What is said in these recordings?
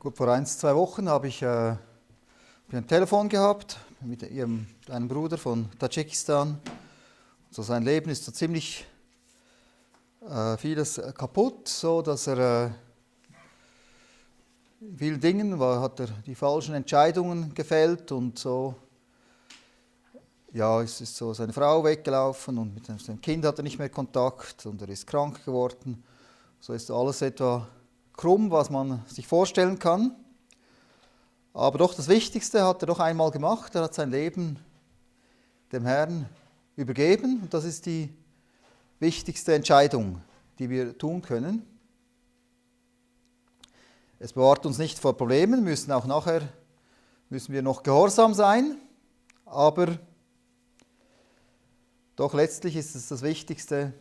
Gut, vor ein, zwei Wochen habe ich äh, ein Telefon gehabt mit ihrem, einem Bruder von Tadschikistan. So sein Leben ist so ziemlich äh, vieles kaputt, so dass er äh, in vielen Dingen war, hat er die falschen Entscheidungen gefällt und so. Ja, es ist so seine Frau weggelaufen und mit seinem Kind hat er nicht mehr Kontakt und er ist krank geworden. So ist alles etwa krumm, was man sich vorstellen kann. Aber doch das Wichtigste hat er doch einmal gemacht. Er hat sein Leben dem Herrn übergeben. Und das ist die wichtigste Entscheidung, die wir tun können. Es bewahrt uns nicht vor Problemen, müssen auch nachher müssen wir noch gehorsam sein, aber doch letztlich ist es das Wichtigste,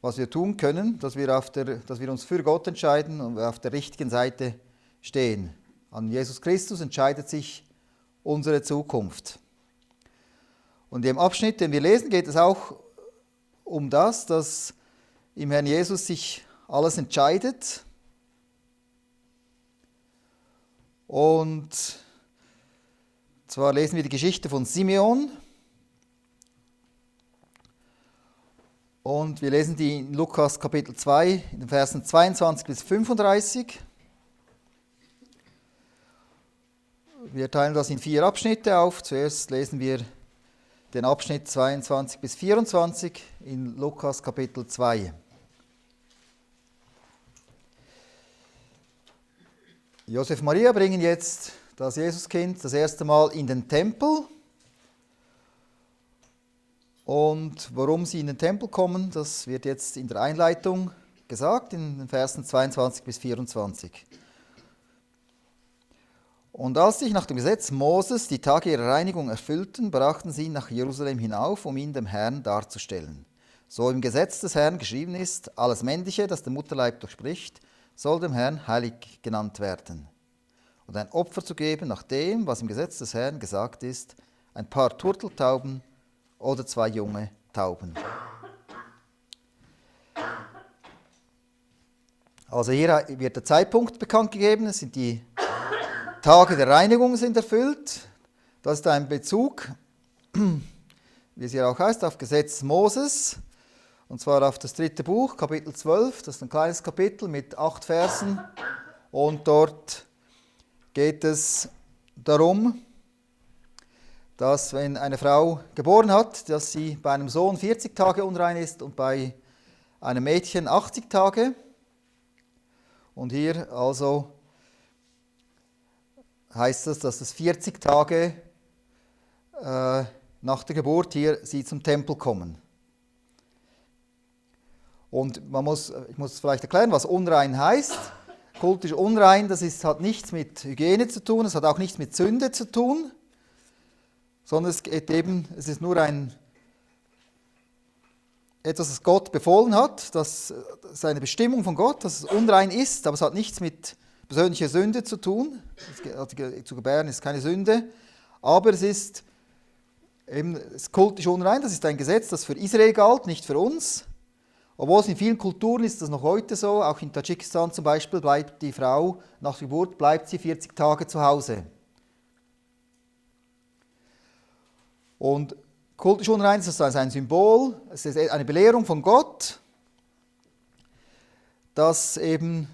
was wir tun können, dass wir, auf der, dass wir uns für Gott entscheiden und auf der richtigen Seite stehen. An Jesus Christus entscheidet sich unsere Zukunft. Und im Abschnitt, den wir lesen, geht es auch um das, dass im Herrn Jesus sich alles entscheidet. Und zwar lesen wir die Geschichte von Simeon. Und wir lesen die in Lukas Kapitel 2, in den Versen 22 bis 35. Wir teilen das in vier Abschnitte auf. Zuerst lesen wir den Abschnitt 22 bis 24 in Lukas Kapitel 2. Josef Maria bringen jetzt das Jesuskind das erste Mal in den Tempel. Und warum sie in den Tempel kommen, das wird jetzt in der Einleitung gesagt, in den Versen 22 bis 24. Und als sich nach dem Gesetz Moses die Tage ihrer Reinigung erfüllten, brachten sie ihn nach Jerusalem hinauf, um ihn dem Herrn darzustellen. So im Gesetz des Herrn geschrieben ist, alles Männliche, das der Mutterleib durchspricht, soll dem Herrn heilig genannt werden. Und ein Opfer zu geben nach dem, was im Gesetz des Herrn gesagt ist, ein paar Turteltauben oder zwei junge Tauben. Also hier wird der Zeitpunkt bekannt gegeben, es sind die Tage der Reinigung sind erfüllt. Das ist ein Bezug, wie es hier auch heißt, auf Gesetz Moses, und zwar auf das dritte Buch, Kapitel 12. Das ist ein kleines Kapitel mit acht Versen. Und dort geht es darum, dass wenn eine Frau geboren hat, dass sie bei einem Sohn 40 Tage unrein ist und bei einem Mädchen 80 Tage. Und hier also heißt es, dass es 40 Tage äh, nach der Geburt hier sie zum Tempel kommen. Und man muss, ich muss vielleicht erklären, was unrein heißt. Kultisch unrein, das ist, hat nichts mit Hygiene zu tun, es hat auch nichts mit Sünde zu tun sondern es geht eben, es ist nur ein etwas, das Gott befohlen hat, das, ist eine Bestimmung von Gott, dass es unrein ist, aber es hat nichts mit persönlicher Sünde zu tun. Zu gebären ist keine Sünde, aber es ist eben es kultisch unrein, das ist ein Gesetz, das für Israel galt, nicht für uns. Obwohl es in vielen Kulturen ist das noch heute so, auch in Tadschikistan zum Beispiel bleibt die Frau nach der Geburt bleibt sie 40 Tage zu Hause. Und Unreinheit ist also ein Symbol, es ist eine Belehrung von Gott, dass eben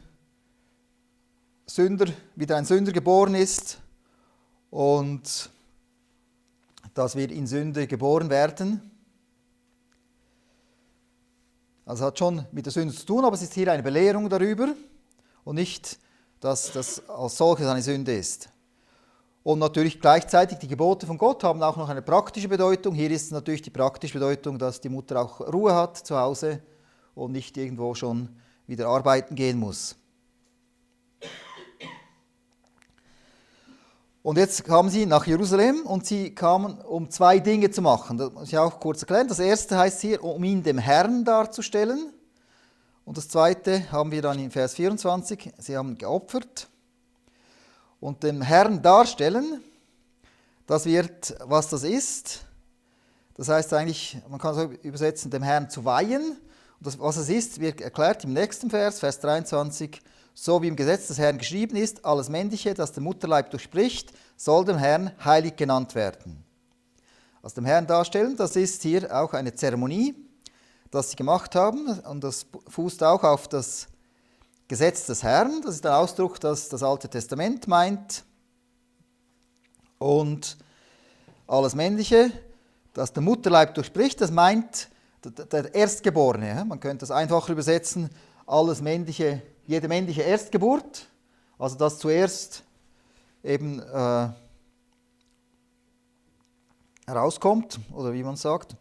Sünder, wieder ein Sünder geboren ist und dass wir in Sünde geboren werden. Also hat schon mit der Sünde zu tun, aber es ist hier eine Belehrung darüber und nicht, dass das als solches eine Sünde ist. Und natürlich gleichzeitig die Gebote von Gott haben auch noch eine praktische Bedeutung. Hier ist natürlich die praktische Bedeutung, dass die Mutter auch Ruhe hat zu Hause und nicht irgendwo schon wieder arbeiten gehen muss. Und jetzt kamen sie nach Jerusalem und sie kamen, um zwei Dinge zu machen. Das muss ich auch kurz erklären. Das erste heißt hier, um ihn dem Herrn darzustellen. Und das zweite haben wir dann in Vers 24, sie haben geopfert und dem Herrn darstellen. Das wird, was das ist. Das heißt eigentlich, man kann es übersetzen, dem Herrn zu weihen. Und das, was es ist, wird erklärt im nächsten Vers, Vers 23. so wie im Gesetz des Herrn geschrieben ist, alles Männliche, das den Mutterleib durchspricht, soll dem Herrn heilig genannt werden. Aus dem Herrn darstellen, das ist hier auch eine Zeremonie, das sie gemacht haben und das fußt auch auf das Gesetz des Herrn, das ist ein Ausdruck, das das Alte Testament meint. Und alles Männliche, das der Mutterleib durchspricht, das meint der Erstgeborene. Man könnte das einfacher übersetzen, alles männliche, jede männliche Erstgeburt, also das zuerst eben äh, herauskommt, oder wie man sagt.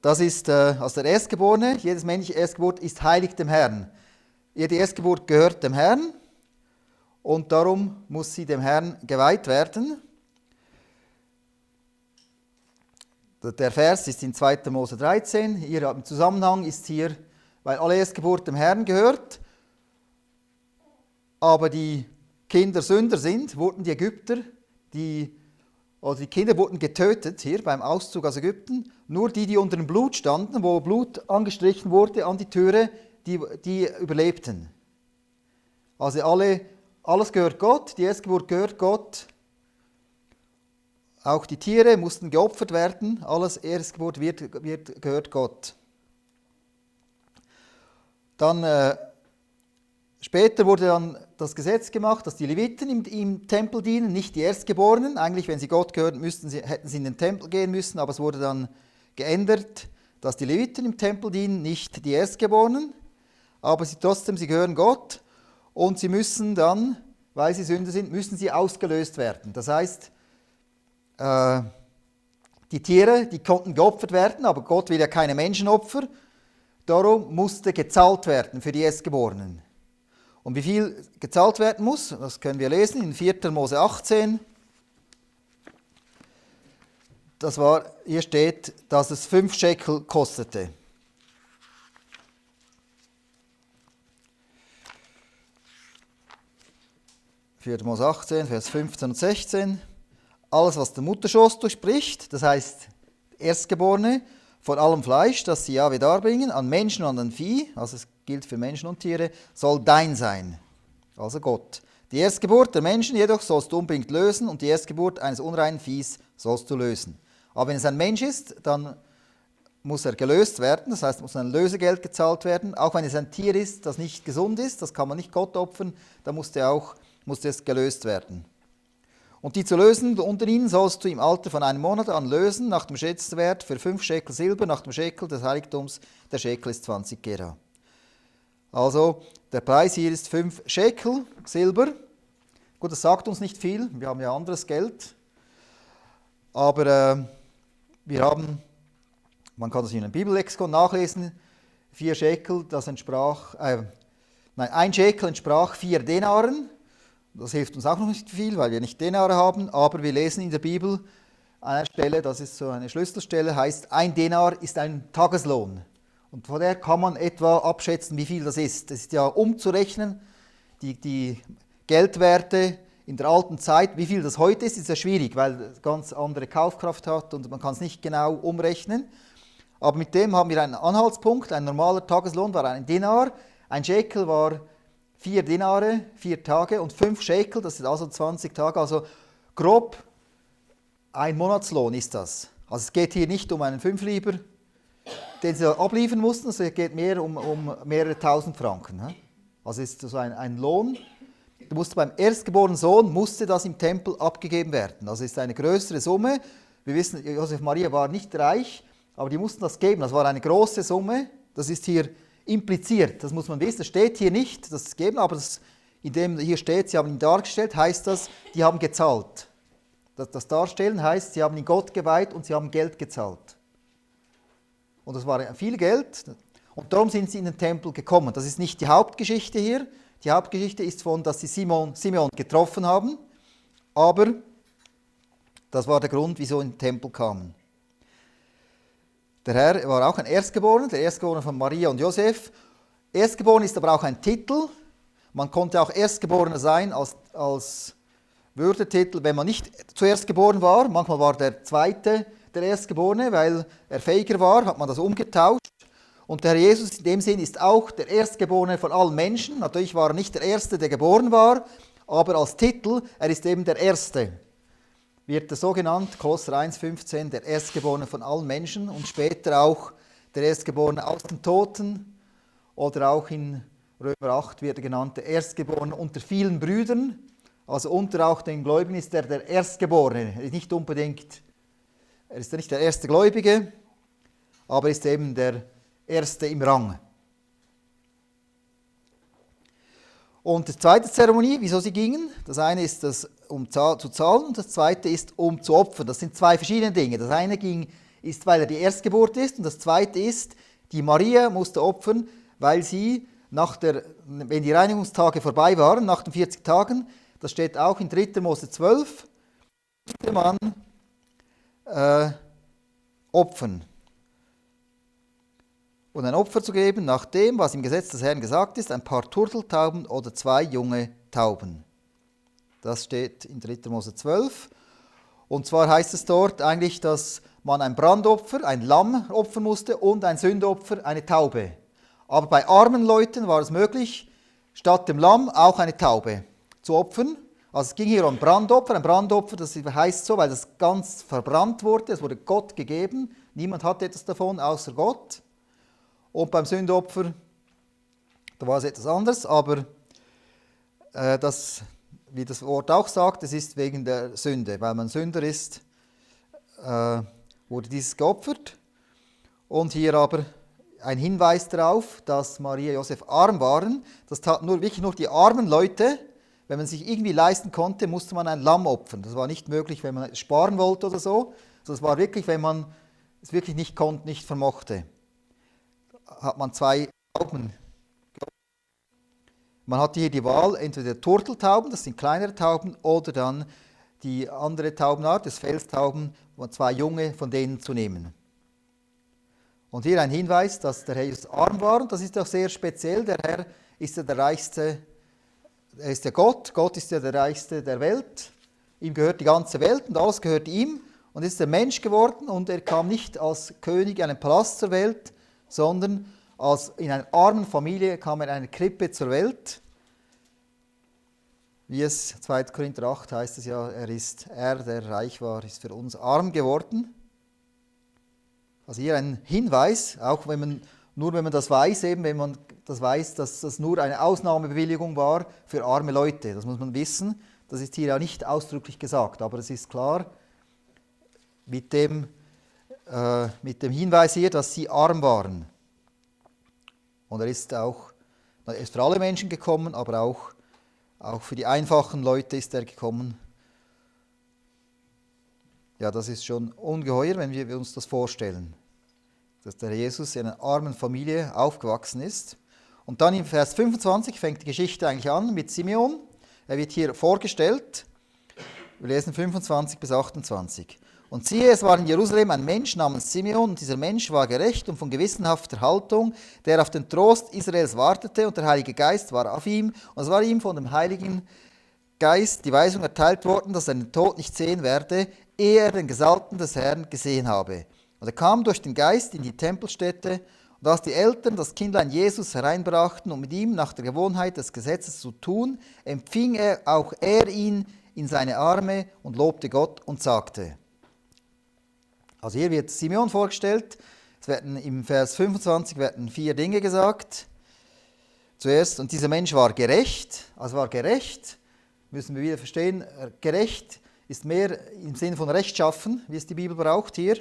Das ist äh, also der Erstgeborene, jedes männliche Erstgeburt ist heilig dem Herrn. Jede Erstgeburt gehört dem Herrn und darum muss sie dem Herrn geweiht werden. Der Vers ist in 2. Mose 13. Hier im Zusammenhang ist hier, weil alle Erstgeburt dem Herrn gehört, aber die Kinder Sünder sind, wurden die Ägypter, die, oder die Kinder wurden getötet hier beim Auszug aus Ägypten. Nur die, die unter dem Blut standen, wo Blut angestrichen wurde an die Türe, die, die überlebten. Also alle, alles gehört Gott, die Erstgeburt gehört Gott auch die Tiere mussten geopfert werden, alles Erstgeburt wird, wird, gehört Gott. Dann äh, später wurde dann das Gesetz gemacht, dass die Leviten im, im, Tempel dienen, nicht die Erstgeborenen. Eigentlich, wenn sie Gott gehören, müssten sie, hätten sie in den Tempel gehen müssen, aber es wurde dann geändert, dass die Leviten im Tempel dienen, nicht die Erstgeborenen. Aber sie trotzdem, sie gehören Gott und sie müssen dann, weil sie Sünder sind, müssen sie ausgelöst werden. Das heißt, äh, die Tiere, die konnten geopfert werden, aber Gott will ja keine Menschenopfer. Darum musste gezahlt werden für die Erstgeborenen. Und wie viel gezahlt werden muss, das können wir lesen in 4. Mose 18. Das war, hier steht, dass es 5 Shekel kostete. Mose 18, Vers 15 und 16 alles, was der Mutterschoß durchbricht, das heißt Erstgeborene, von allem Fleisch, das sie Jahwe darbringen, an Menschen und an Vieh, also es gilt für Menschen und Tiere, soll dein sein, also Gott. Die Erstgeburt der Menschen jedoch sollst du unbedingt lösen und die Erstgeburt eines unreinen Viehs sollst du lösen. Aber wenn es ein Mensch ist, dann muss er gelöst werden, das heißt, muss ein Lösegeld gezahlt werden. Auch wenn es ein Tier ist, das nicht gesund ist, das kann man nicht Gott opfern, dann muss, auch, muss es gelöst werden. Und die zu lösen unter ihnen sollst du im Alter von einem Monat an lösen, nach dem Schätzwert für fünf Schekel Silber, nach dem Schekel des Heiligtums. Der Schekel ist 20 Gera. Also der Preis hier ist fünf Schekel Silber. Gut, das sagt uns nicht viel, wir haben ja anderes Geld. Aber äh, wir haben, man kann das in einem Bibellexikon nachlesen, vier Schekel, das entsprach, äh, nein, ein Schekel entsprach vier Denaren. Das hilft uns auch noch nicht viel, weil wir nicht Denare haben, aber wir lesen in der Bibel an einer Stelle, das ist so eine Schlüsselstelle, heißt, ein Denar ist ein Tageslohn. Und von der kann man etwa abschätzen, wie viel das ist. Das ist ja umzurechnen, die, die Geldwerte in der alten Zeit, wie viel das heute ist, ist ja schwierig, weil es ganz andere Kaufkraft hat und man kann es nicht genau umrechnen. Aber mit dem haben wir einen Anhaltspunkt. Ein normaler Tageslohn war ein Dinar, ein Shekel war vier Dinare, vier Tage und fünf Shekel, das sind also 20 Tage, also grob ein Monatslohn ist das. Also es geht hier nicht um einen Fünflieber, den sie abliefern mussten, es geht mehr um, um mehrere tausend Franken. Also ist so ein, ein Lohn. Du musst beim erstgeborenen Sohn musste das im Tempel abgegeben werden. Also ist eine größere Summe. Wir wissen, Josef Maria war nicht reich, aber die mussten das geben. Das war eine große Summe. Das ist hier impliziert. Das muss man wissen. Das steht hier nicht, das ist gegeben, aber das, indem hier steht, sie haben ihn dargestellt, heißt das, die haben gezahlt. Das, das Darstellen heißt, sie haben ihn Gott geweiht und sie haben Geld gezahlt. Und das war viel Geld. Und darum sind sie in den Tempel gekommen. Das ist nicht die Hauptgeschichte hier. Die Hauptgeschichte ist von, dass sie Simon, Simeon getroffen haben. Aber das war der Grund, wieso in den Tempel kamen. Der Herr war auch ein Erstgeborener, der Erstgeborene von Maria und Josef. Erstgeboren ist aber auch ein Titel. Man konnte auch Erstgeborener sein als, als Würdetitel, wenn man nicht zuerst geboren war. Manchmal war der Zweite der Erstgeborene, weil er fähiger war, hat man das umgetauscht. Und der Herr Jesus in dem Sinn ist auch der Erstgeborene von allen Menschen. Natürlich war er nicht der Erste, der geboren war, aber als Titel, er ist eben der Erste. Wird er so genannt, Kolosser 1,15, der Erstgeborene von allen Menschen und später auch der Erstgeborene aus den Toten oder auch in Römer 8 wird er genannt, der Erstgeborene unter vielen Brüdern. Also unter auch den Gläubigen ist er der Erstgeborene. Er ist nicht unbedingt, er ist nicht der erste Gläubige, aber ist eben der Erste im Rang. Und die zweite Zeremonie, wieso sie gingen, das eine ist, das, um zu zahlen und das zweite ist, um zu opfern. Das sind zwei verschiedene Dinge. Das eine ging, ist, weil er die Erstgeburt ist und das zweite ist, die Maria musste opfern, weil sie nach der, wenn die Reinigungstage vorbei waren, nach den 40 Tagen, das steht auch in 3. Mose 12, musste man äh, opfern und ein Opfer zu geben nach dem, was im Gesetz des Herrn gesagt ist, ein paar Turteltauben oder zwei junge Tauben. Das steht in 3. Mose 12. Und zwar heißt es dort eigentlich, dass man ein Brandopfer, ein Lamm opfern musste und ein Sündopfer, eine Taube. Aber bei armen Leuten war es möglich, statt dem Lamm auch eine Taube zu opfern. Also es ging hier um Brandopfer. Ein Brandopfer, das heißt so, weil das ganz verbrannt wurde. Es wurde Gott gegeben. Niemand hatte etwas davon außer Gott. Und beim Sündopfer, da war es etwas anders, aber äh, das, wie das Wort auch sagt, es ist wegen der Sünde. Weil man Sünder ist, äh, wurde dieses geopfert. Und hier aber ein Hinweis darauf, dass Maria und Josef arm waren. Das taten nur, wirklich nur die armen Leute. Wenn man sich irgendwie leisten konnte, musste man ein Lamm opfern. Das war nicht möglich, wenn man sparen wollte oder so. Das war wirklich, wenn man es wirklich nicht konnte, nicht vermochte hat man zwei Tauben. Man hat hier die Wahl, entweder Turteltauben, das sind kleinere Tauben, oder dann die andere Taubenart, das Felstauben, zwei junge von denen zu nehmen. Und hier ein Hinweis, dass der Herr Jesus arm war, und das ist auch sehr speziell. Der Herr ist ja der reichste, er ist der Gott, Gott ist ja der reichste der Welt. Ihm gehört die ganze Welt und alles gehört ihm. Und ist der Mensch geworden und er kam nicht als König in einem Palast zur Welt, sondern als in einer armen Familie kam er in einer Krippe zur Welt. Wie es 2. Korinther 8 heißt es ja, er ist, er, der reich war, ist für uns arm geworden. Also hier ein Hinweis, auch wenn man, nur wenn man das weiß, eben wenn man das weiß, dass das nur eine Ausnahmebewilligung war für arme Leute. Das muss man wissen. Das ist hier ja nicht ausdrücklich gesagt, aber es ist klar mit dem, äh, mit dem Hinweis hier, dass sie arm waren. Und er ist auch er ist für alle Menschen gekommen, aber auch, auch für die einfachen Leute ist er gekommen. Ja, das ist schon ungeheuer, wenn wir uns das vorstellen, dass der Jesus in einer armen Familie aufgewachsen ist. Und dann im Vers 25 fängt die Geschichte eigentlich an mit Simeon. Er wird hier vorgestellt. Wir lesen 25 bis 28. Und siehe, es war in Jerusalem ein Mensch namens Simeon, und dieser Mensch war gerecht und von gewissenhafter Haltung, der auf den Trost Israels wartete, und der Heilige Geist war auf ihm, und es war ihm von dem Heiligen Geist die Weisung erteilt worden, dass er den Tod nicht sehen werde, ehe er den Gesalbten des Herrn gesehen habe. Und er kam durch den Geist in die Tempelstätte, und als die Eltern das Kindlein Jesus hereinbrachten, um mit ihm nach der Gewohnheit des Gesetzes zu tun, empfing er auch er ihn in seine Arme und lobte Gott und sagte, also hier wird Simeon vorgestellt. Es werden im Vers 25 werden vier Dinge gesagt. Zuerst, und dieser Mensch war gerecht, also war gerecht, müssen wir wieder verstehen, gerecht ist mehr im Sinne von rechtschaffen, wie es die Bibel braucht hier.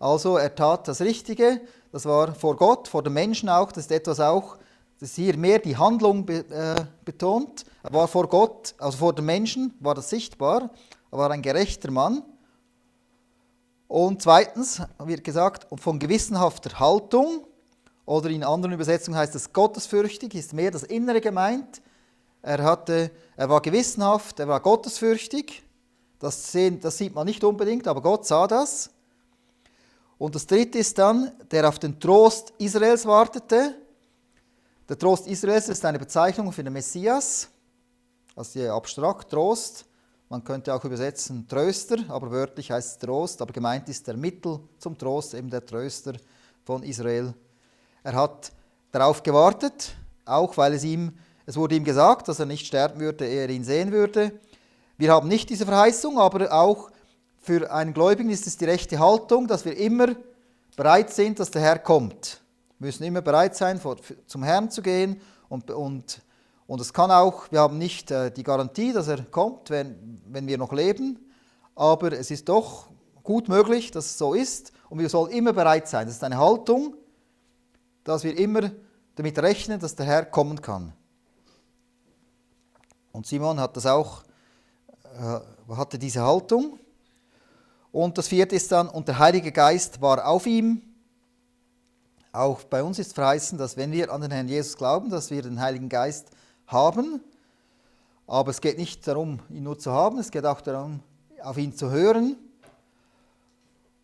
Also er tat das Richtige, das war vor Gott, vor den Menschen auch, das ist etwas auch, das hier mehr die Handlung be, äh, betont. Er war vor Gott, also vor den Menschen war das sichtbar, er war ein gerechter Mann. Und zweitens wird gesagt, von gewissenhafter Haltung, oder in anderen Übersetzungen heißt es gottesfürchtig, ist mehr das Innere gemeint. Er, hatte, er war gewissenhaft, er war gottesfürchtig. Das, sehen, das sieht man nicht unbedingt, aber Gott sah das. Und das dritte ist dann, der auf den Trost Israels wartete. Der Trost Israels ist eine Bezeichnung für den Messias, also abstrakt Trost. Man könnte auch übersetzen Tröster, aber wörtlich heißt es Trost, aber gemeint ist der Mittel zum Trost, eben der Tröster von Israel. Er hat darauf gewartet, auch weil es ihm, es wurde ihm gesagt, dass er nicht sterben würde, ehe er ihn sehen würde. Wir haben nicht diese Verheißung, aber auch für einen Gläubigen ist es die rechte Haltung, dass wir immer bereit sind, dass der Herr kommt. Wir müssen immer bereit sein, vor, zum Herrn zu gehen und, und, und es kann auch, wir haben nicht äh, die Garantie, dass er kommt, wenn, wenn wir noch leben, aber es ist doch gut möglich, dass es so ist und wir sollen immer bereit sein. Das ist eine Haltung, dass wir immer damit rechnen, dass der Herr kommen kann. Und Simon hat das auch, äh, hatte diese Haltung. Und das vierte ist dann, und der Heilige Geist war auf ihm. Auch bei uns ist verheißen, dass wenn wir an den Herrn Jesus glauben, dass wir den Heiligen Geist haben. Aber es geht nicht darum, ihn nur zu haben, es geht auch darum, auf ihn zu hören.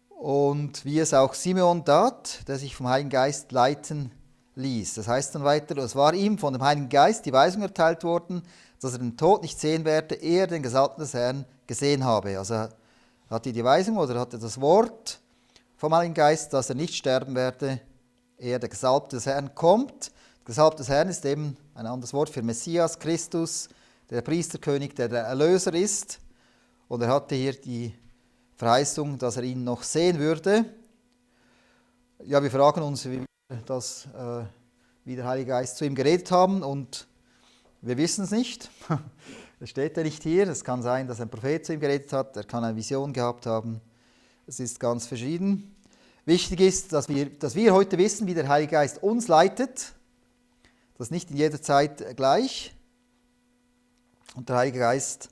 Und wie es auch Simeon tat, der sich vom Heiligen Geist leiten ließ. Das heißt dann weiter, es war ihm von dem Heiligen Geist die Weisung erteilt worden, dass er den Tod nicht sehen werde, ehe er den Gesalbten des Herrn gesehen habe. Also er die Weisung oder hatte das Wort vom Heiligen Geist, dass er nicht sterben werde, ehe der Gesalbte des Herrn kommt. Der Gesalbte des Herrn ist eben ein anderes Wort für Messias, Christus, der Priesterkönig, der der Erlöser ist. Und er hatte hier die Verheißung, dass er ihn noch sehen würde. Ja, wir fragen uns, wie wir das, äh, wie der Heilige Geist zu ihm geredet haben und wir wissen es nicht. Das steht ja nicht hier. Es kann sein, dass ein Prophet zu ihm geredet hat, er kann eine Vision gehabt haben. Es ist ganz verschieden. Wichtig ist, dass wir, dass wir heute wissen, wie der Heilige Geist uns leitet. Das ist nicht in jeder Zeit gleich. Und der Heilige Geist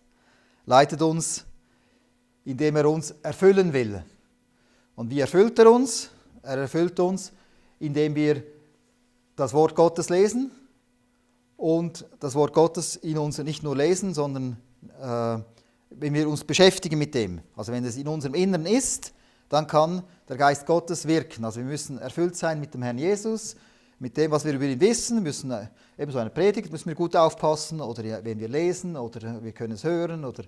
leitet uns, indem er uns erfüllen will. Und wie erfüllt er uns? Er erfüllt uns, indem wir das Wort Gottes lesen und das Wort Gottes in uns nicht nur lesen, sondern äh, wenn wir uns beschäftigen mit dem. Also wenn es in unserem Inneren ist, dann kann der Geist Gottes wirken. Also wir müssen erfüllt sein mit dem Herrn Jesus, mit dem, was wir über ihn wissen, müssen äh, eben so eine Predigt müssen wir gut aufpassen oder wenn wir lesen oder wir können es hören oder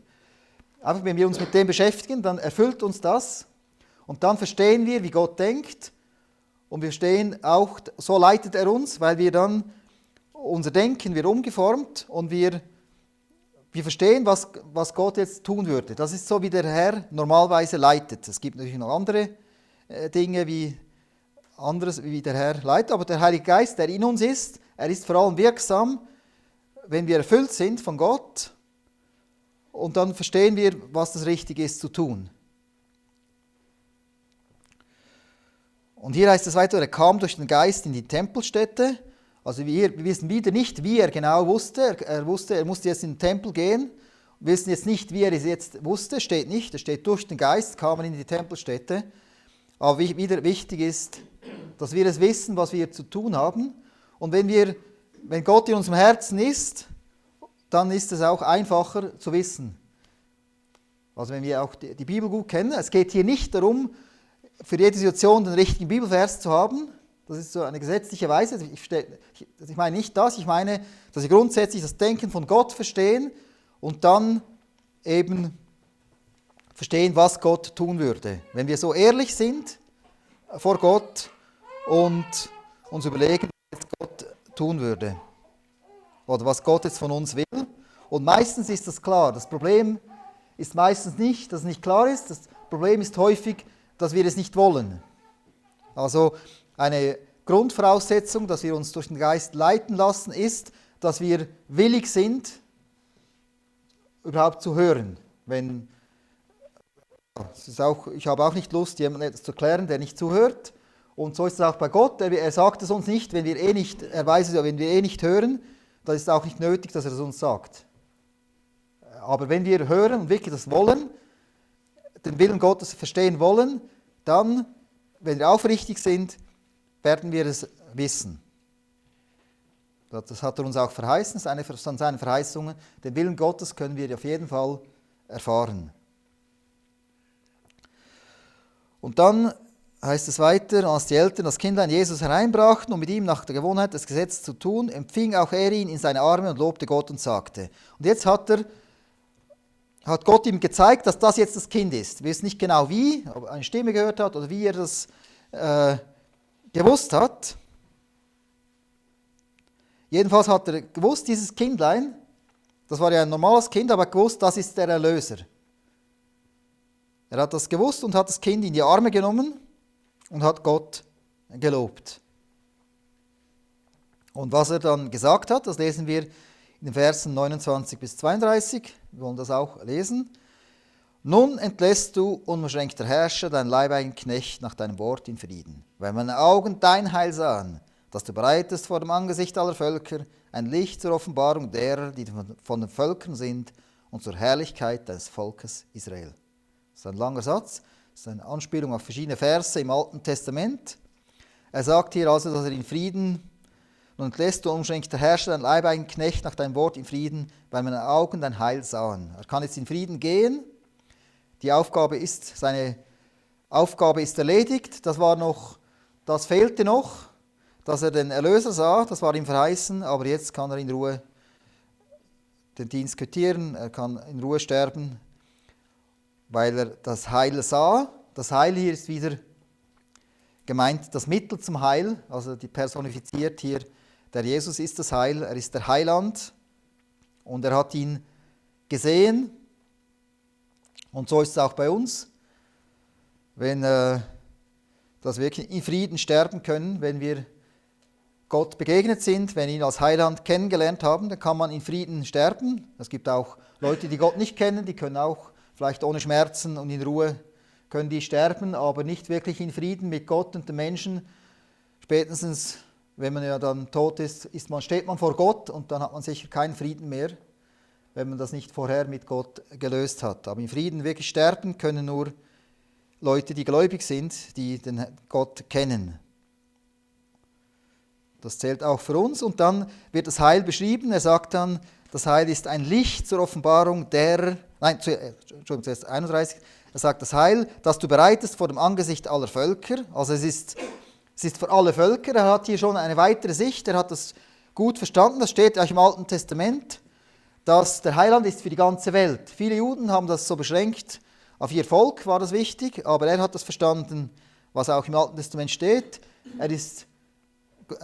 einfach wenn wir uns mit dem beschäftigen, dann erfüllt uns das und dann verstehen wir, wie Gott denkt und wir verstehen auch, so leitet er uns, weil wir dann unser Denken wird umgeformt und wir, wir verstehen, was, was Gott jetzt tun würde. Das ist so, wie der Herr normalerweise leitet. Es gibt natürlich noch andere äh, Dinge, wie anderes, wie der Herr leitet, aber der Heilige Geist, der in uns ist, er ist vor allem wirksam, wenn wir erfüllt sind von Gott und dann verstehen wir, was das Richtige ist zu tun. Und hier heißt es weiter, er kam durch den Geist in die Tempelstätte. Also wir, wir wissen wieder nicht, wie er genau wusste. Er, er, wusste, er musste jetzt in den Tempel gehen. Wir wissen jetzt nicht, wie er es jetzt wusste, steht nicht. Es steht durch den Geist kam er in die Tempelstätte. Aber wieder wichtig ist, dass wir es wissen, was wir zu tun haben. Und wenn, wir, wenn Gott in unserem Herzen ist, dann ist es auch einfacher zu wissen. Also wenn wir auch die Bibel gut kennen. Es geht hier nicht darum, für jede Situation den richtigen Bibelvers zu haben. Das ist so eine gesetzliche Weise. Ich, ich meine nicht das, ich meine, dass wir grundsätzlich das Denken von Gott verstehen und dann eben verstehen, was Gott tun würde. Wenn wir so ehrlich sind vor Gott und uns überlegen, was Gott tun würde oder was Gott jetzt von uns will. Und meistens ist das klar. Das Problem ist meistens nicht, dass es nicht klar ist. Das Problem ist häufig, dass wir es nicht wollen. Also eine Grundvoraussetzung, dass wir uns durch den Geist leiten lassen, ist, dass wir willig sind, überhaupt zu hören. Wenn, auch, ich habe auch nicht Lust, jemandem etwas zu erklären, der nicht zuhört. Und so ist es auch bei Gott. Er, er sagt es uns nicht, wenn wir eh nicht, er weiß es ja, wenn wir eh nicht hören, dann ist es auch nicht nötig, dass er es uns sagt. Aber wenn wir hören und wirklich das wollen, den Willen Gottes verstehen wollen, dann, wenn wir aufrichtig sind, werden wir es wissen. Das hat er uns auch verheißen, seine, seine Verheißungen. Den Willen Gottes können wir auf jeden Fall erfahren. Und dann heißt es weiter, als die Eltern das Kindlein Jesus hereinbrachten, um mit ihm nach der Gewohnheit des Gesetzes zu tun, empfing auch er ihn in seine Arme und lobte Gott und sagte. Und jetzt hat, er, hat Gott ihm gezeigt, dass das jetzt das Kind ist. Wir wissen nicht genau wie, ob er eine Stimme gehört hat oder wie er das äh, gewusst hat. Jedenfalls hat er gewusst, dieses Kindlein, das war ja ein normales Kind, aber gewusst, das ist der Erlöser. Er hat das gewusst und hat das Kind in die Arme genommen und hat Gott gelobt. Und was er dann gesagt hat, das lesen wir in den Versen 29 bis 32. Wir wollen das auch lesen. Nun entlässt du, unbeschränkter Herrscher, dein leibeigenen Knecht nach deinem Wort in Frieden, weil meine Augen dein Heil sahen, dass du bereitest vor dem Angesicht aller Völker ein Licht zur Offenbarung derer, die von den Völkern sind, und zur Herrlichkeit deines Volkes Israel. Das ist ein langer Satz, das ist eine Anspielung auf verschiedene Verse im Alten Testament. Er sagt hier also, dass er in Frieden nun entlässt du unbeschränkter Herrscher dein leibeigenen Knecht nach deinem Wort in Frieden, weil meine Augen dein Heil sahen. Er kann jetzt in Frieden gehen. Die Aufgabe ist, seine Aufgabe ist erledigt. Das war noch, das fehlte noch dass er den Erlöser sah, das war ihm verheißen, aber jetzt kann er in Ruhe den Dienst quittieren, er kann in Ruhe sterben, weil er das Heil sah. Das Heil hier ist wieder gemeint das Mittel zum Heil, also die personifiziert hier, der Jesus ist das Heil, er ist der Heiland und er hat ihn gesehen. Und so ist es auch bei uns, wenn äh, dass wir in Frieden sterben können, wenn wir Gott begegnet sind, wenn wir ihn als Heiland kennengelernt haben, dann kann man in Frieden sterben. Es gibt auch Leute, die Gott nicht kennen, die können auch vielleicht ohne Schmerzen und in Ruhe können die sterben, aber nicht wirklich in Frieden mit Gott und den Menschen. Spätestens, wenn man ja dann tot ist, ist man, steht man vor Gott und dann hat man sicher keinen Frieden mehr, wenn man das nicht vorher mit Gott gelöst hat. Aber in Frieden wirklich sterben können nur Leute, die gläubig sind, die den Gott kennen. Das zählt auch für uns. Und dann wird das Heil beschrieben. Er sagt dann, das Heil ist ein Licht zur Offenbarung der, nein, äh, Entschuldigung, zuerst 31. Er sagt, das Heil, das du bereitest vor dem Angesicht aller Völker. Also es ist, es ist für alle Völker. Er hat hier schon eine weitere Sicht. Er hat das gut verstanden. Das steht auch im Alten Testament, dass der Heiland ist für die ganze Welt. Viele Juden haben das so beschränkt. Auf ihr Volk war das wichtig, aber er hat das verstanden, was auch im Alten Testament steht. Er ist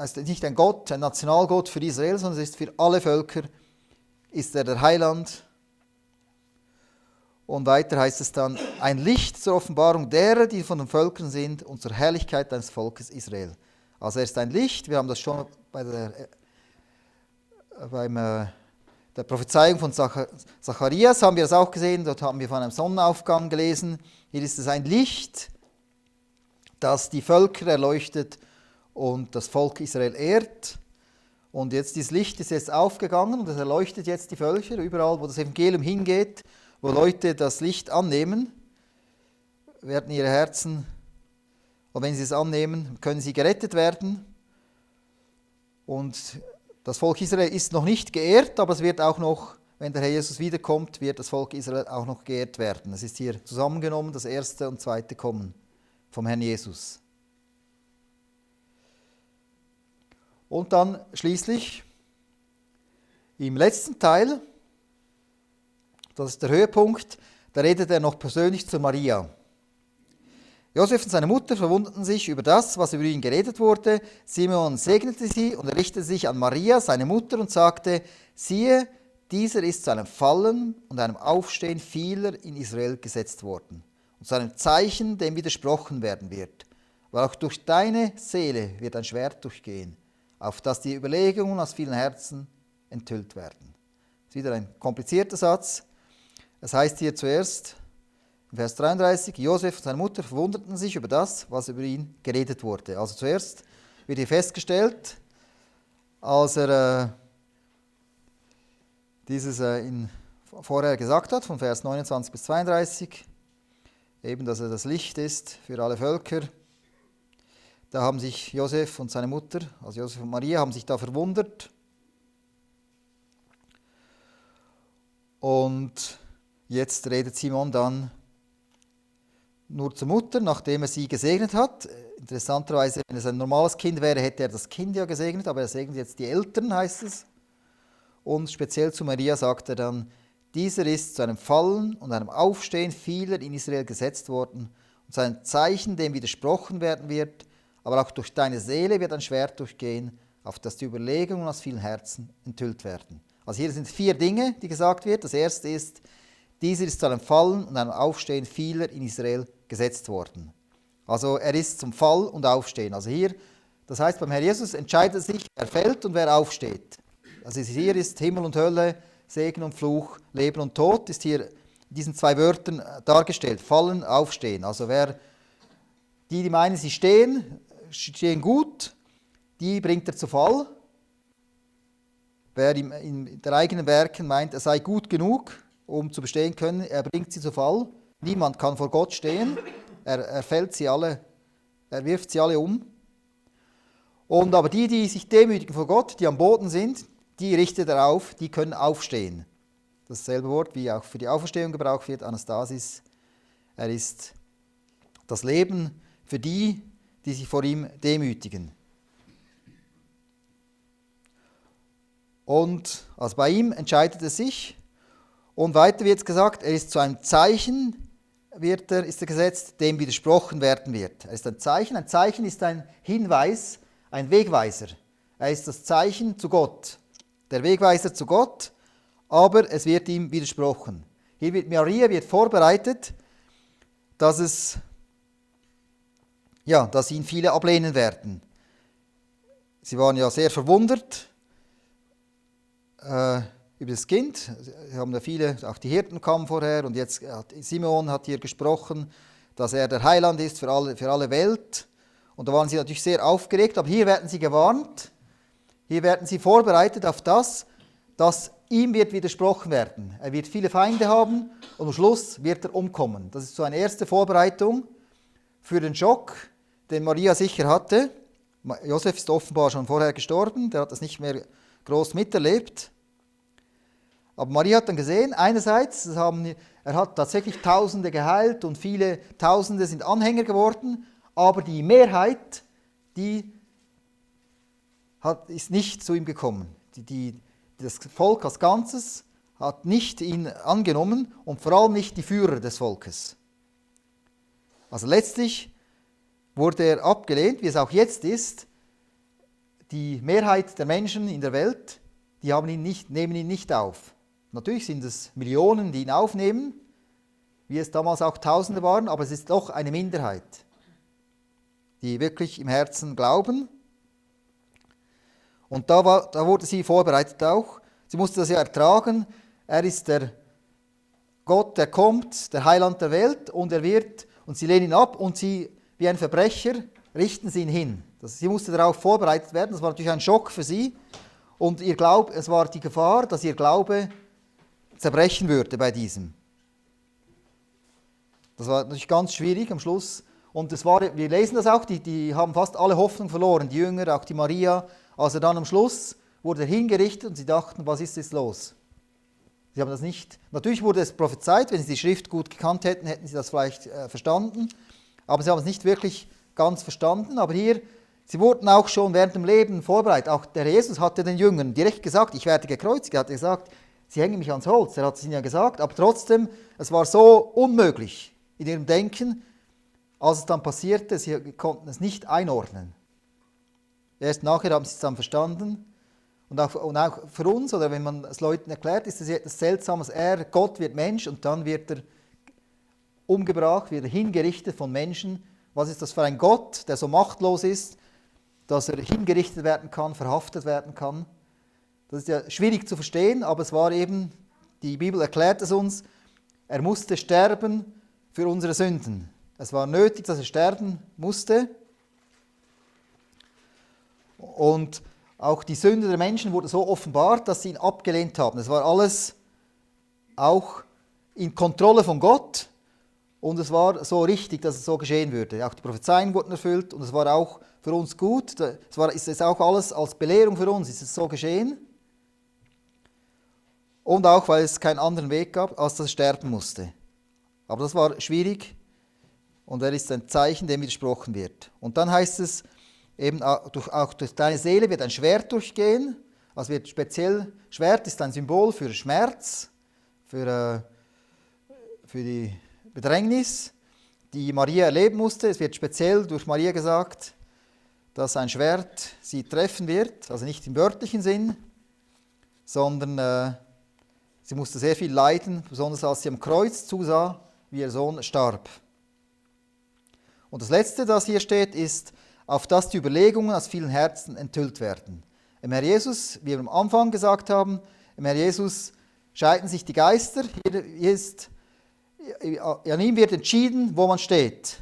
ist nicht ein Gott, ein Nationalgott für Israel, sondern es ist für alle Völker, ist er der Heiland. Und weiter heißt es dann, ein Licht zur Offenbarung derer, die von den Völkern sind und zur Herrlichkeit deines Volkes Israel. Also er ist ein Licht, wir haben das schon bei der, äh, beim, äh, der Prophezeiung von Zacharias, haben wir das auch gesehen, dort haben wir von einem Sonnenaufgang gelesen. Hier ist es ein Licht, das die Völker erleuchtet und das Volk Israel ehrt. Und jetzt dieses Licht ist jetzt aufgegangen und es erleuchtet jetzt die Völker, überall, wo das Evangelium hingeht, wo Leute das Licht annehmen, werden ihre Herzen, und wenn sie es annehmen, können sie gerettet werden. Und das Volk Israel ist noch nicht geehrt, aber es wird auch noch, wenn der Herr Jesus wiederkommt, wird das Volk Israel auch noch geehrt werden. Es ist hier zusammengenommen, das erste und zweite Kommen vom Herrn Jesus. Und dann schließlich im letzten Teil, das ist der Höhepunkt, da redet er noch persönlich zu Maria. Josef und seine Mutter verwunderten sich über das, was über ihn geredet wurde. Simeon segnete sie und richtete sich an Maria, seine Mutter, und sagte: Siehe, dieser ist zu einem Fallen und einem Aufstehen vieler in Israel gesetzt worden und zu einem Zeichen, dem widersprochen werden wird. Weil auch durch deine Seele wird ein Schwert durchgehen auf dass die Überlegungen aus vielen Herzen enthüllt werden. Das ist wieder ein komplizierter Satz. Es heißt hier zuerst, Vers 33, Josef und seine Mutter verwunderten sich über das, was über ihn geredet wurde. Also zuerst wird hier festgestellt, als er äh, dieses äh, in, vorher gesagt hat, von Vers 29 bis 32, eben, dass er das Licht ist für alle Völker, da haben sich Josef und seine Mutter, also Josef und Maria, haben sich da verwundert. Und jetzt redet Simon dann nur zur Mutter, nachdem er sie gesegnet hat. Interessanterweise, wenn es ein normales Kind wäre, hätte er das Kind ja gesegnet, aber er segnet jetzt die Eltern, heißt es. Und speziell zu Maria sagt er dann, dieser ist zu einem Fallen und einem Aufstehen vieler in Israel gesetzt worden und zu einem Zeichen, dem widersprochen werden wird, aber auch durch deine Seele wird ein Schwert durchgehen, auf dass die Überlegungen aus vielen Herzen enthüllt werden. Also hier sind vier Dinge, die gesagt wird. Das erste ist, dieser ist zu einem Fallen und einem Aufstehen vieler in Israel gesetzt worden. Also er ist zum Fall und Aufstehen. Also hier, das heißt beim Herrn Jesus entscheidet sich, wer fällt und wer aufsteht. Also hier ist Himmel und Hölle, Segen und Fluch, Leben und Tod, ist hier in diesen zwei Wörtern dargestellt. Fallen, Aufstehen. Also wer, die, die meinen, sie stehen, stehen gut, die bringt er zu Fall. Wer in der eigenen Werken meint, er sei gut genug, um zu bestehen können, er bringt sie zu Fall. Niemand kann vor Gott stehen. Er, er fällt sie alle, er wirft sie alle um. Und aber die, die sich demütigen vor Gott, die am Boden sind, die richtet er auf, die können aufstehen. Dasselbe Wort, wie auch für die Auferstehung gebraucht wird, Anastasis. Er ist das Leben für die, die sich vor ihm demütigen. Und also bei ihm entscheidet es sich. Und weiter wird gesagt, er ist zu einem Zeichen, wird er, ist er gesetzt, dem widersprochen werden wird. Er ist ein Zeichen. Ein Zeichen ist ein Hinweis, ein Wegweiser. Er ist das Zeichen zu Gott. Der Wegweiser zu Gott, aber es wird ihm widersprochen. Hier wird Maria wird vorbereitet, dass es ja, dass ihn viele ablehnen werden. Sie waren ja sehr verwundert äh, über das Kind. Sie haben ja viele, auch die Hirten kamen vorher und jetzt hat Simon hat hier gesprochen, dass er der Heiland ist für alle, für alle Welt. Und da waren sie natürlich sehr aufgeregt, aber hier werden sie gewarnt, hier werden sie vorbereitet auf das, dass ihm wird widersprochen werden. Er wird viele Feinde haben und am Schluss wird er umkommen. Das ist so eine erste Vorbereitung für den Schock, den Maria sicher hatte. Josef ist offenbar schon vorher gestorben, der hat das nicht mehr groß miterlebt. Aber Maria hat dann gesehen, einerseits, haben, er hat tatsächlich Tausende geheilt und viele Tausende sind Anhänger geworden, aber die Mehrheit, die hat, ist nicht zu ihm gekommen. Die, die, das Volk als Ganzes hat nicht ihn angenommen und vor allem nicht die Führer des Volkes. Also letztlich wurde er abgelehnt, wie es auch jetzt ist. Die Mehrheit der Menschen in der Welt, die haben ihn nicht, nehmen ihn nicht auf. Natürlich sind es Millionen, die ihn aufnehmen, wie es damals auch Tausende waren, aber es ist doch eine Minderheit, die wirklich im Herzen glauben. Und da, war, da wurde sie vorbereitet auch. Sie musste das ja ertragen. Er ist der Gott, der kommt, der Heiland der Welt und er wird, und sie lehnen ihn ab und sie wie ein Verbrecher, richten sie ihn hin. Das, sie musste darauf vorbereitet werden. Das war natürlich ein Schock für sie. Und ihr Glaub, es war die Gefahr, dass ihr Glaube zerbrechen würde bei diesem. Das war natürlich ganz schwierig am Schluss. Und das war, wir lesen das auch, die, die haben fast alle Hoffnung verloren, die Jünger, auch die Maria. Also dann am Schluss wurde er hingerichtet und sie dachten, was ist jetzt los? Sie haben das nicht, natürlich wurde es prophezeit, wenn sie die Schrift gut gekannt hätten, hätten sie das vielleicht äh, verstanden aber sie haben es nicht wirklich ganz verstanden. Aber hier, sie wurden auch schon während dem Leben vorbereitet. Auch der Jesus hatte den Jüngern direkt gesagt, ich werde gekreuzigt. Er hat gesagt, sie hängen mich ans Holz. Er hat es ihnen ja gesagt, aber trotzdem, es war so unmöglich in ihrem Denken, als es dann passierte, sie konnten es nicht einordnen. Erst nachher haben sie es dann verstanden. Und auch, und auch für uns, oder wenn man es Leuten erklärt, ist es etwas Seltsames. Er, Gott wird Mensch und dann wird er umgebracht, wird hingerichtet von Menschen. Was ist das für ein Gott, der so machtlos ist, dass er hingerichtet werden kann, verhaftet werden kann? Das ist ja schwierig zu verstehen, aber es war eben, die Bibel erklärt es uns, er musste sterben für unsere Sünden. Es war nötig, dass er sterben musste. Und auch die Sünde der Menschen wurde so offenbart, dass sie ihn abgelehnt haben. Es war alles auch in Kontrolle von Gott. Und es war so richtig, dass es so geschehen würde. Auch die Prophezeien wurden erfüllt und es war auch für uns gut. Es war, ist auch alles als Belehrung für uns, ist es so geschehen. Und auch, weil es keinen anderen Weg gab, als dass er sterben musste. Aber das war schwierig und er ist ein Zeichen, dem widersprochen wird. Und dann heißt es, eben auch durch, durch deine Seele wird ein Schwert durchgehen. Also wird speziell, Schwert ist ein Symbol für Schmerz, für, äh, für die Bedrängnis, die Maria erleben musste. Es wird speziell durch Maria gesagt, dass ein Schwert sie treffen wird, also nicht im wörtlichen Sinn, sondern äh, sie musste sehr viel leiden, besonders als sie am Kreuz zusah, wie ihr Sohn starb. Und das Letzte, das hier steht, ist, auf dass die Überlegungen aus vielen Herzen enthüllt werden. Im Herr Jesus, wie wir am Anfang gesagt haben, im Herr Jesus scheiden sich die Geister. Hier ist, an ihm wird entschieden, wo man steht.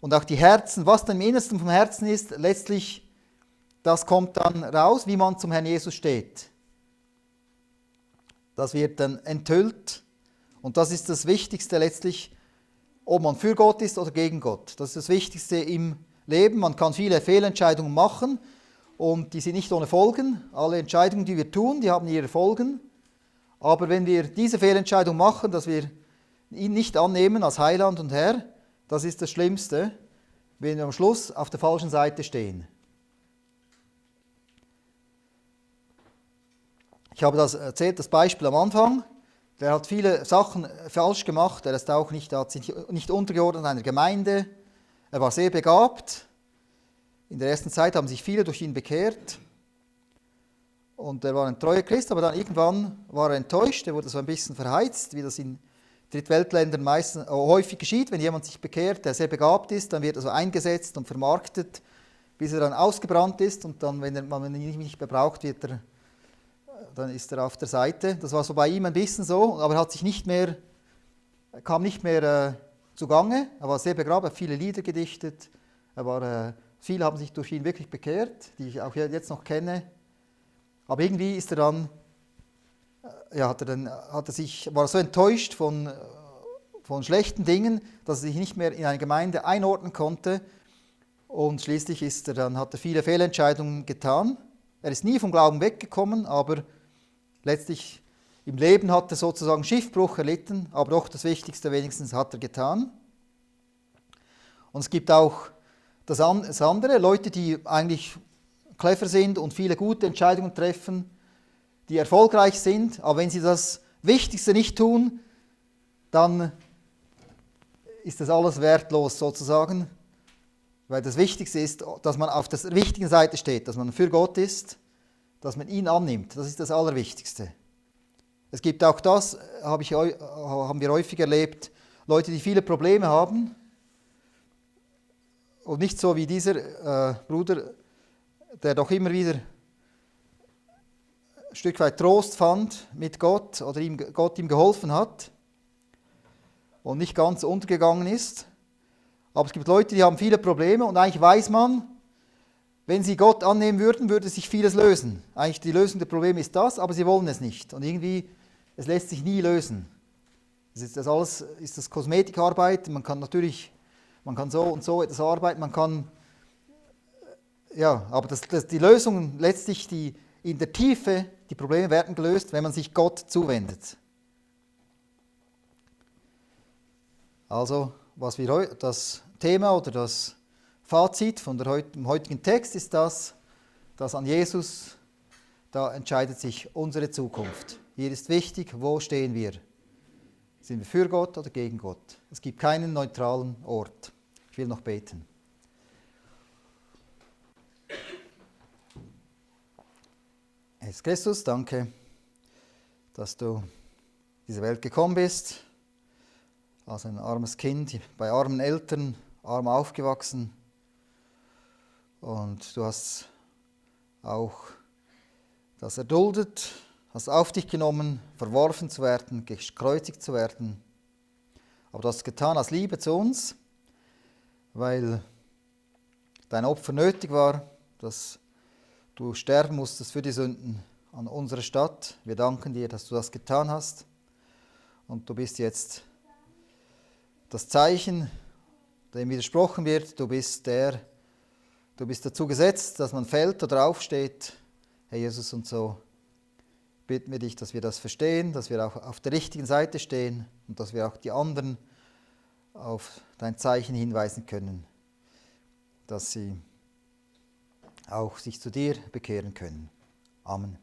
Und auch die Herzen, was dann im Innersten vom Herzen ist, letztlich, das kommt dann raus, wie man zum Herrn Jesus steht. Das wird dann enthüllt. Und das ist das Wichtigste letztlich, ob man für Gott ist oder gegen Gott. Das ist das Wichtigste im Leben. Man kann viele Fehlentscheidungen machen und die sind nicht ohne Folgen. Alle Entscheidungen, die wir tun, die haben ihre Folgen. Aber wenn wir diese Fehlentscheidung machen, dass wir ihn nicht annehmen als Heiland und Herr, das ist das Schlimmste, wenn wir am Schluss auf der falschen Seite stehen. Ich habe das erzählt, das Beispiel am Anfang. Der hat viele Sachen falsch gemacht. Er ist auch nicht, hat sich nicht untergeordnet einer Gemeinde. Er war sehr begabt. In der ersten Zeit haben sich viele durch ihn bekehrt. Und er war ein treuer Christ, aber dann irgendwann war er enttäuscht. Er wurde so ein bisschen verheizt, wie das in Drittweltländern meistens, äh, häufig geschieht. Wenn jemand sich bekehrt, der sehr begabt ist, dann wird er so eingesetzt und vermarktet, bis er dann ausgebrannt ist. Und dann, wenn, er, wenn ihn nicht mehr braucht, wird er dann ist er auf der Seite. Das war so bei ihm ein bisschen so, aber er hat sich nicht mehr, kam nicht mehr äh, zugange. Er war sehr begraben, hat viele Lieder gedichtet. Er war, äh, viele haben sich durch ihn wirklich bekehrt, die ich auch jetzt noch kenne. Aber irgendwie ist er dann, äh, ja, hat er dann, hat er sich, war so enttäuscht von, äh, von schlechten Dingen, dass er sich nicht mehr in eine Gemeinde einordnen konnte. Und schließlich ist er dann, hat er viele Fehlentscheidungen getan. Er ist nie vom Glauben weggekommen, aber letztlich im Leben hat er sozusagen Schiffbruch erlitten, aber doch das Wichtigste wenigstens hat er getan. Und es gibt auch das andere, Leute, die eigentlich clever sind und viele gute Entscheidungen treffen, die erfolgreich sind, aber wenn sie das Wichtigste nicht tun, dann ist das alles wertlos sozusagen. Weil das Wichtigste ist, dass man auf der richtigen Seite steht, dass man für Gott ist, dass man ihn annimmt. Das ist das Allerwichtigste. Es gibt auch das, habe ich, haben wir häufig erlebt, Leute, die viele Probleme haben und nicht so wie dieser äh, Bruder, der doch immer wieder ein Stück weit Trost fand mit Gott oder ihm, Gott ihm geholfen hat und nicht ganz untergegangen ist. Aber es gibt Leute, die haben viele Probleme und eigentlich weiß man, wenn sie Gott annehmen würden, würde sich vieles lösen. Eigentlich die Lösung der Probleme ist das, aber sie wollen es nicht. Und irgendwie, es lässt sich nie lösen. Das ist das alles ist das Kosmetikarbeit. Man kann natürlich, man kann so und so etwas arbeiten, man kann, ja, aber das, das, die Lösung letztlich, die in der Tiefe, die Probleme werden gelöst, wenn man sich Gott zuwendet. Also was wir, das Thema oder das Fazit von der, dem heutigen Text ist das, dass an Jesus, da entscheidet sich unsere Zukunft. Hier ist wichtig, wo stehen wir? Sind wir für Gott oder gegen Gott? Es gibt keinen neutralen Ort. Ich will noch beten. Jesus Christus, danke, dass du diese Welt gekommen bist als ein armes Kind, bei armen Eltern, arm aufgewachsen. Und du hast auch das erduldet, hast auf dich genommen, verworfen zu werden, gekreuzigt zu werden. Aber du hast es getan aus Liebe zu uns, weil dein Opfer nötig war, dass du sterben musstest für die Sünden an unserer Stadt. Wir danken dir, dass du das getan hast. Und du bist jetzt das Zeichen, dem widersprochen wird, du bist der, du bist dazu gesetzt, dass man fällt oder aufsteht, Herr Jesus, und so bitten wir dich, dass wir das verstehen, dass wir auch auf der richtigen Seite stehen und dass wir auch die anderen auf dein Zeichen hinweisen können, dass sie auch sich zu dir bekehren können. Amen.